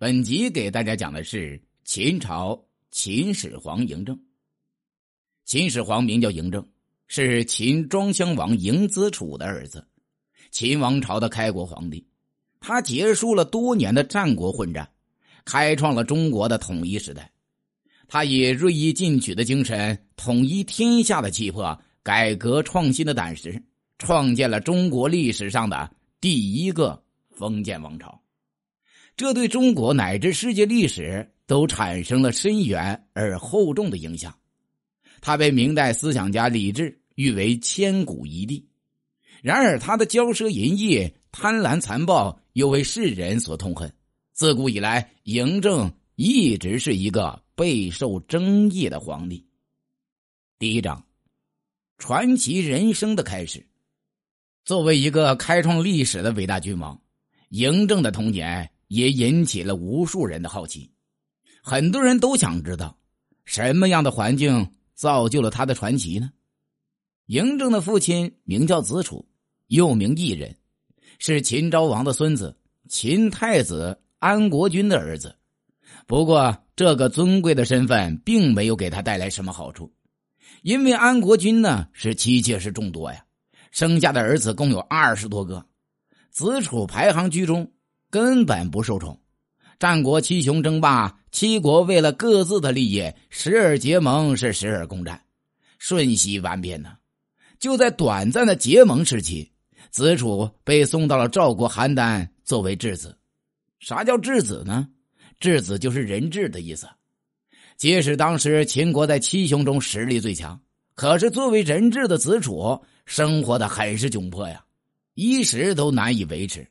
本集给大家讲的是秦朝秦始皇嬴政。秦始皇名叫嬴政，是秦庄襄王嬴子楚的儿子，秦王朝的开国皇帝。他结束了多年的战国混战，开创了中国的统一时代。他以锐意进取的精神、统一天下的气魄、改革创新的胆识，创建了中国历史上的第一个封建王朝。这对中国乃至世界历史都产生了深远而厚重的影响。他被明代思想家李治誉为千古一帝。然而，他的骄奢淫逸、贪婪残暴又为世人所痛恨。自古以来，嬴政一直是一个备受争议的皇帝。第一章，传奇人生的开始。作为一个开创历史的伟大君王，嬴政的童年。也引起了无数人的好奇，很多人都想知道，什么样的环境造就了他的传奇呢？嬴政的父亲名叫子楚，又名异人，是秦昭王的孙子，秦太子安国君的儿子。不过，这个尊贵的身份并没有给他带来什么好处，因为安国君呢是妻妾是众多呀，生下的儿子共有二十多个，子楚排行居中。根本不受宠。战国七雄争霸，七国为了各自的利益，时而结盟，是时而攻占，瞬息万变呢。就在短暂的结盟时期，子楚被送到了赵国邯郸作为质子。啥叫质子呢？质子就是人质的意思。即使当时秦国在七雄中实力最强，可是作为人质的子楚，生活的很是窘迫呀，衣食都难以维持。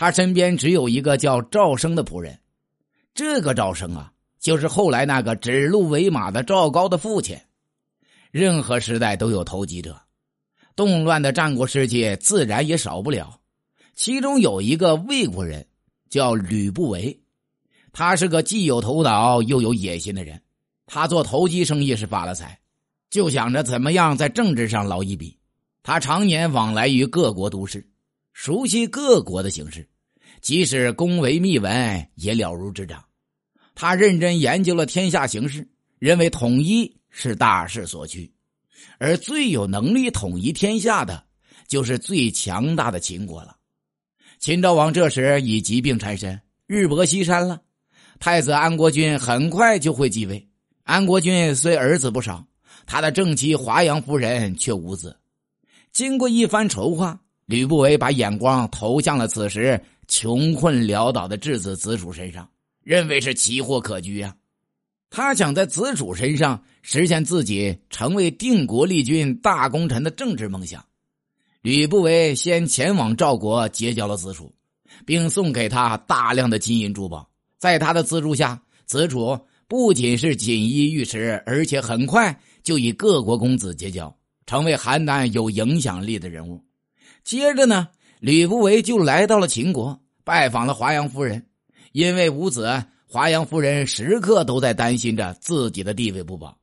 他身边只有一个叫赵生的仆人，这个赵生啊，就是后来那个指鹿为马的赵高的父亲。任何时代都有投机者，动乱的战国时期自然也少不了。其中有一个魏国人，叫吕不韦，他是个既有头脑又有野心的人。他做投机生意是发了财，就想着怎么样在政治上捞一笔。他常年往来于各国都市。熟悉各国的形势，即使宫闱秘闻也了如指掌。他认真研究了天下形势，认为统一是大势所趋，而最有能力统一天下的，就是最强大的秦国了。秦昭王这时已疾病缠身，日薄西山了。太子安国君很快就会继位。安国君虽儿子不少，他的正妻华阳夫人却无子。经过一番筹划。吕不韦把眼光投向了此时穷困潦倒的质子子楚身上，认为是奇货可居啊！他想在子楚身上实现自己成为定国立军大功臣的政治梦想。吕不韦先前往赵国结交了子楚，并送给他大量的金银珠宝。在他的资助下，子楚不仅是锦衣玉食，而且很快就与各国公子结交，成为邯郸有影响力的人物。接着呢，吕不韦就来到了秦国，拜访了华阳夫人。因为无子，华阳夫人时刻都在担心着自己的地位不保。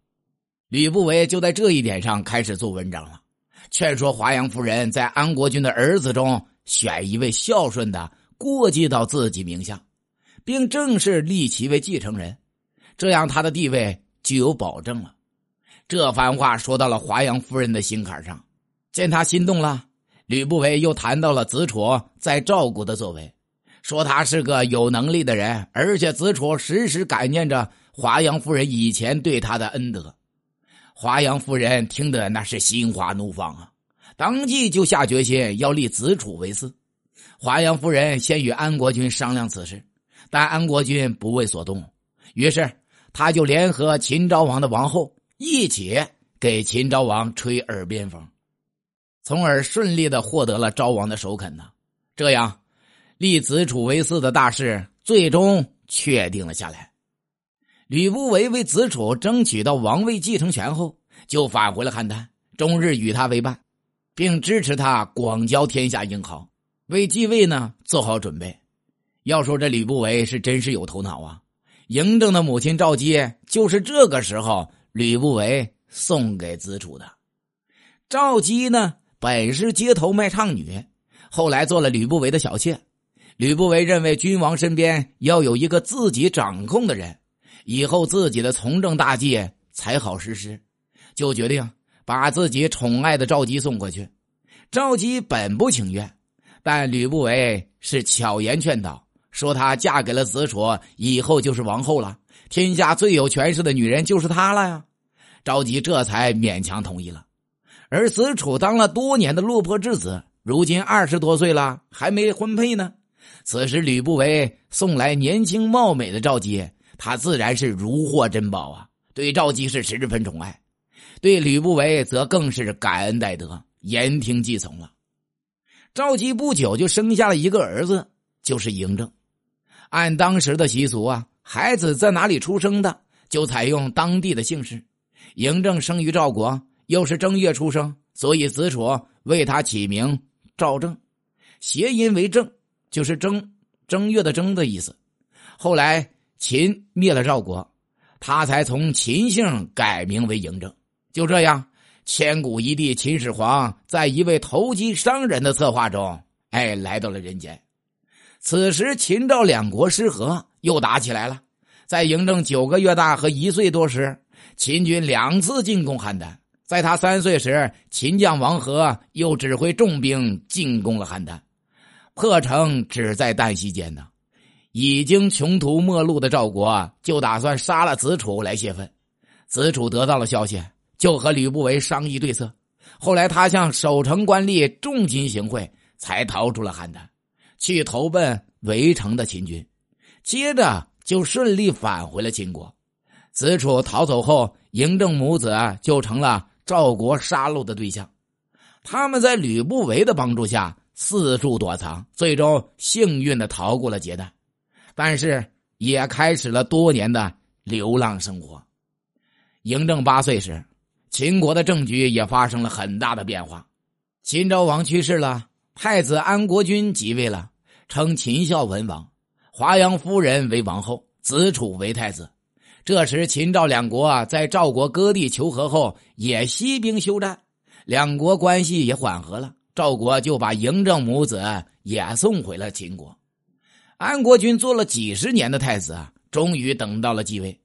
吕不韦就在这一点上开始做文章了，劝说华阳夫人在安国君的儿子中选一位孝顺的，过继到自己名下，并正式立其为继承人，这样他的地位就有保证了。这番话说到了华阳夫人的心坎上，见他心动了。吕不韦又谈到了子楚在赵国的作为，说他是个有能力的人，而且子楚时时感念着华阳夫人以前对他的恩德。华阳夫人听得那是心花怒放啊，当即就下决心要立子楚为嗣。华阳夫人先与安国君商量此事，但安国君不为所动，于是他就联合秦昭王的王后一起给秦昭王吹耳边风。从而顺利的获得了昭王的首肯呢，这样立子楚为嗣的大事最终确定了下来。吕不韦为子楚争取到王位继承权后，就返回了邯郸，终日与他为伴，并支持他广交天下英豪，为继位呢做好准备。要说这吕不韦是真是有头脑啊！嬴政的母亲赵姬就是这个时候吕不韦送给子楚的。赵姬呢？本是街头卖唱女，后来做了吕不韦的小妾。吕不韦认为君王身边要有一个自己掌控的人，以后自己的从政大计才好实施，就决定把自己宠爱的赵姬送过去。赵姬本不情愿，但吕不韦是巧言劝导，说她嫁给了子楚，以后就是王后了，天下最有权势的女人就是她了呀。赵姬这才勉强同意了。而子楚当了多年的落魄之子，如今二十多岁了，还没婚配呢。此时，吕不韦送来年轻貌美的赵姬，他自然是如获珍宝啊！对赵姬是十分宠爱，对吕不韦则更是感恩戴德，言听计从了。赵姬不久就生下了一个儿子，就是嬴政。按当时的习俗啊，孩子在哪里出生的，就采用当地的姓氏。嬴政生于赵国，又是正月出生，所以子楚为他起名赵正，谐音为正。就是正正月的正的意思。后来秦灭了赵国，他才从秦姓改名为嬴政。就这样，千古一帝秦始皇在一位投机商人的策划中，哎，来到了人间。此时秦赵两国失和，又打起来了。在嬴政九个月大和一岁多时，秦军两次进攻邯郸。在他三岁时，秦将王和又指挥重兵进攻了邯郸。破城只在旦夕间呢，已经穷途末路的赵国就打算杀了子楚来泄愤。子楚得到了消息，就和吕不韦商议对策。后来他向守城官吏重金行贿，才逃出了邯郸，去投奔围城的秦军。接着就顺利返回了秦国。子楚逃走后，嬴政母子就成了赵国杀戮的对象。他们在吕不韦的帮助下。四处躲藏，最终幸运的逃过了劫难，但是也开始了多年的流浪生活。嬴政八岁时，秦国的政局也发生了很大的变化。秦昭王去世了，太子安国君即位了，称秦孝文王，华阳夫人为王后，子楚为太子。这时，秦赵两国啊在赵国割地求和后，也息兵休战，两国关系也缓和了。赵国就把嬴政母子也送回了秦国。安国君做了几十年的太子啊，终于等到了继位。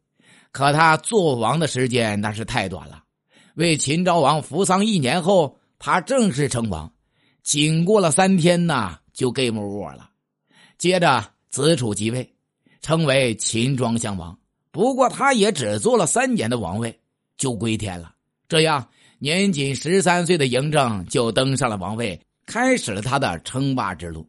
可他做王的时间那是太短了。为秦昭王服丧一年后，他正式称王。仅过了三天呐，就 game over 了。接着子楚即位，称为秦庄襄王。不过他也只做了三年的王位，就归天了。这样。年仅十三岁的嬴政就登上了王位，开始了他的称霸之路。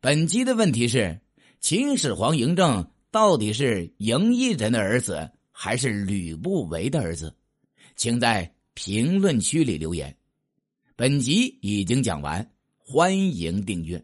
本期的问题是：秦始皇嬴政到底是嬴异人的儿子，还是吕不韦的儿子？请在评论区里留言。本集已经讲完，欢迎订阅。